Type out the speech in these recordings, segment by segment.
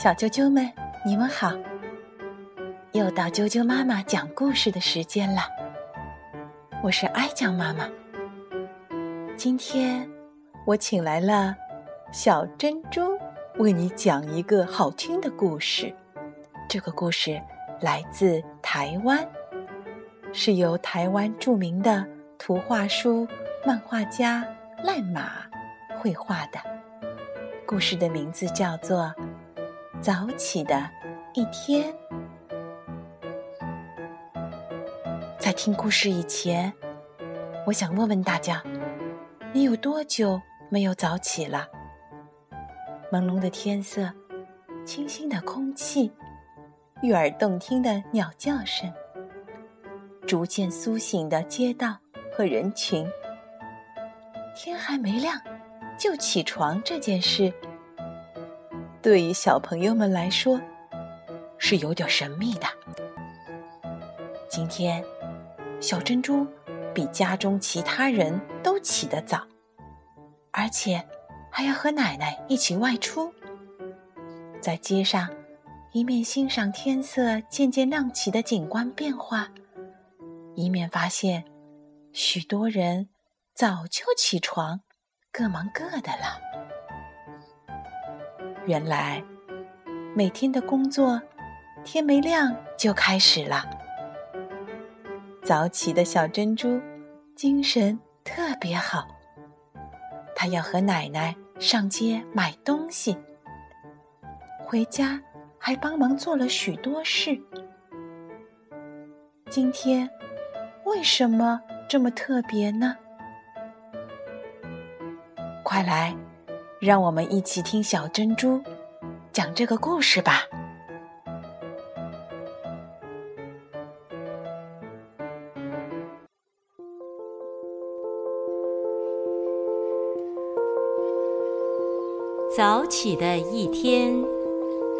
小啾啾们，你们好！又到啾啾妈妈讲故事的时间了。我是哀酱妈妈。今天我请来了小珍珠，为你讲一个好听的故事。这个故事来自台湾，是由台湾著名的图画书漫画家赖马绘画的。故事的名字叫做。早起的一天，在听故事以前，我想问问大家：你有多久没有早起了？朦胧的天色，清新的空气，悦耳动听的鸟叫声，逐渐苏醒的街道和人群，天还没亮就起床这件事。对于小朋友们来说，是有点神秘的。今天，小珍珠比家中其他人都起得早，而且还要和奶奶一起外出，在街上一面欣赏天色渐渐亮起的景观变化，一面发现许多人早就起床，各忙各的了。原来，每天的工作，天没亮就开始了。早起的小珍珠，精神特别好。她要和奶奶上街买东西，回家还帮忙做了许多事。今天为什么这么特别呢？快来！让我们一起听小珍珠讲这个故事吧。早起的一天，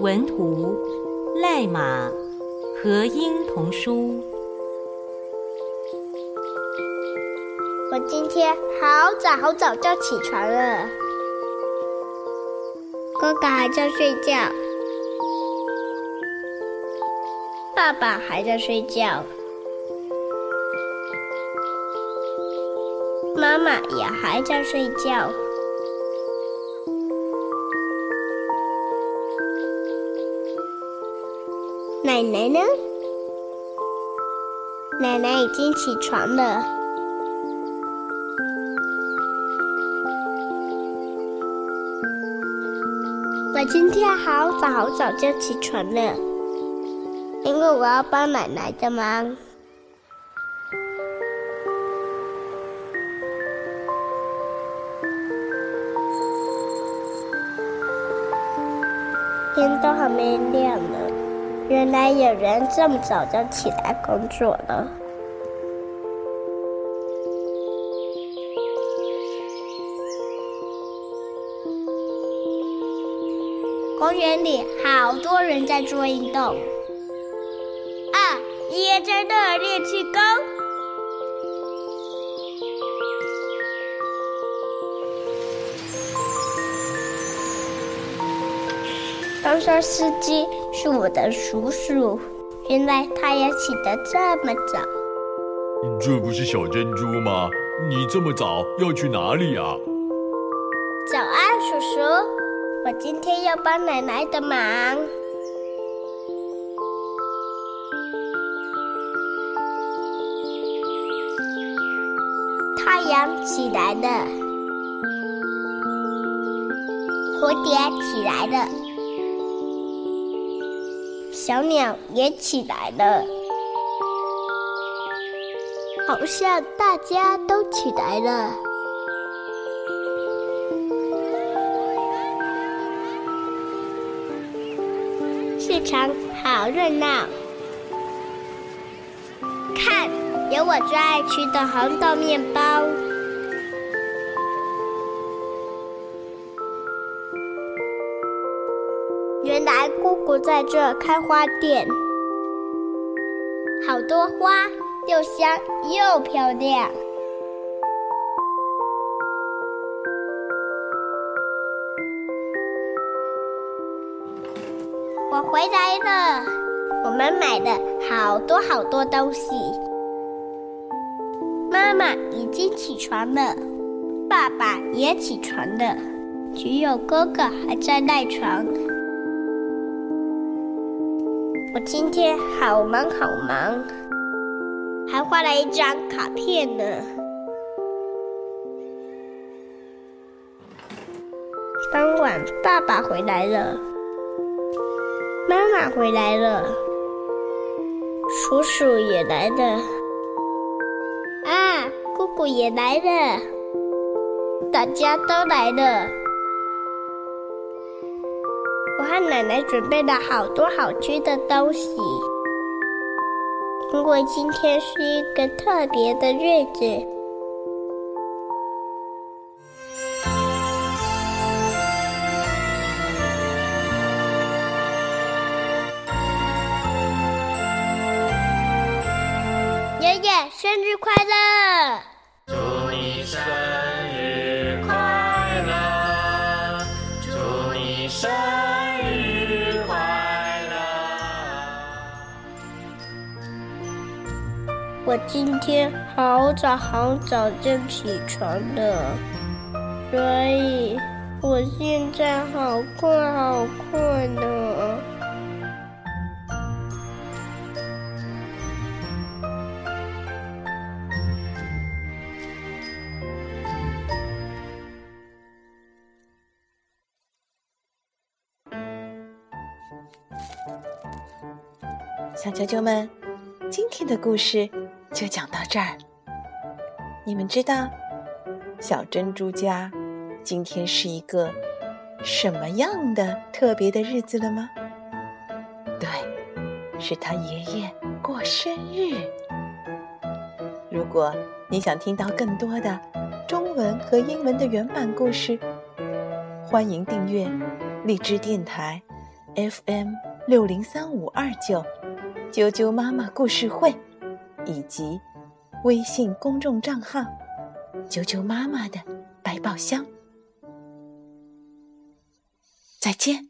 文图赖马和英童书。我今天好早好早就起床了。哥哥还在睡觉，爸爸还在睡觉，妈妈也还在睡觉，奶奶呢？奶奶已经起床了。我今天好早好早就起床了，因为我要帮奶奶的忙。天都还没亮呢，原来有人这么早就起来工作了。公园里好多人在做运动，啊，也在那练气功。刚车司机是我的叔叔，原来他也起得这么早。这不是小珍珠吗？你这么早要去哪里啊？我今天要帮奶奶的忙。太阳起来了，蝴蝶起来了，小鸟也起来了，好像大家都起来了。市场好热闹，看，有我最爱吃的红豆面包。原来姑姑在这开花店，好多花，又香又漂亮。我回来了。我们买了好多好多东西。妈妈已经起床了，爸爸也起床了，只有哥哥还在赖床。我今天好忙好忙，还画了一张卡片呢。当晚，爸爸回来了，爸回来了，叔叔也来了，啊，姑姑也来了，大家都来了。我和奶奶准备了好多好吃的东西，因为今天是一个特别的日子。生日快乐！祝你生日快乐！祝你生日快乐！我今天好早好早就起床了，所以我现在好困好困呢。小啾啾们，今天的故事就讲到这儿。你们知道小珍珠家今天是一个什么样的特别的日子了吗？对，是他爷爷过生日。如果你想听到更多的中文和英文的原版故事，欢迎订阅荔枝电台 FM 六零三五二九。啾啾妈妈故事会，以及微信公众账号“啾啾妈妈的百宝箱”。再见。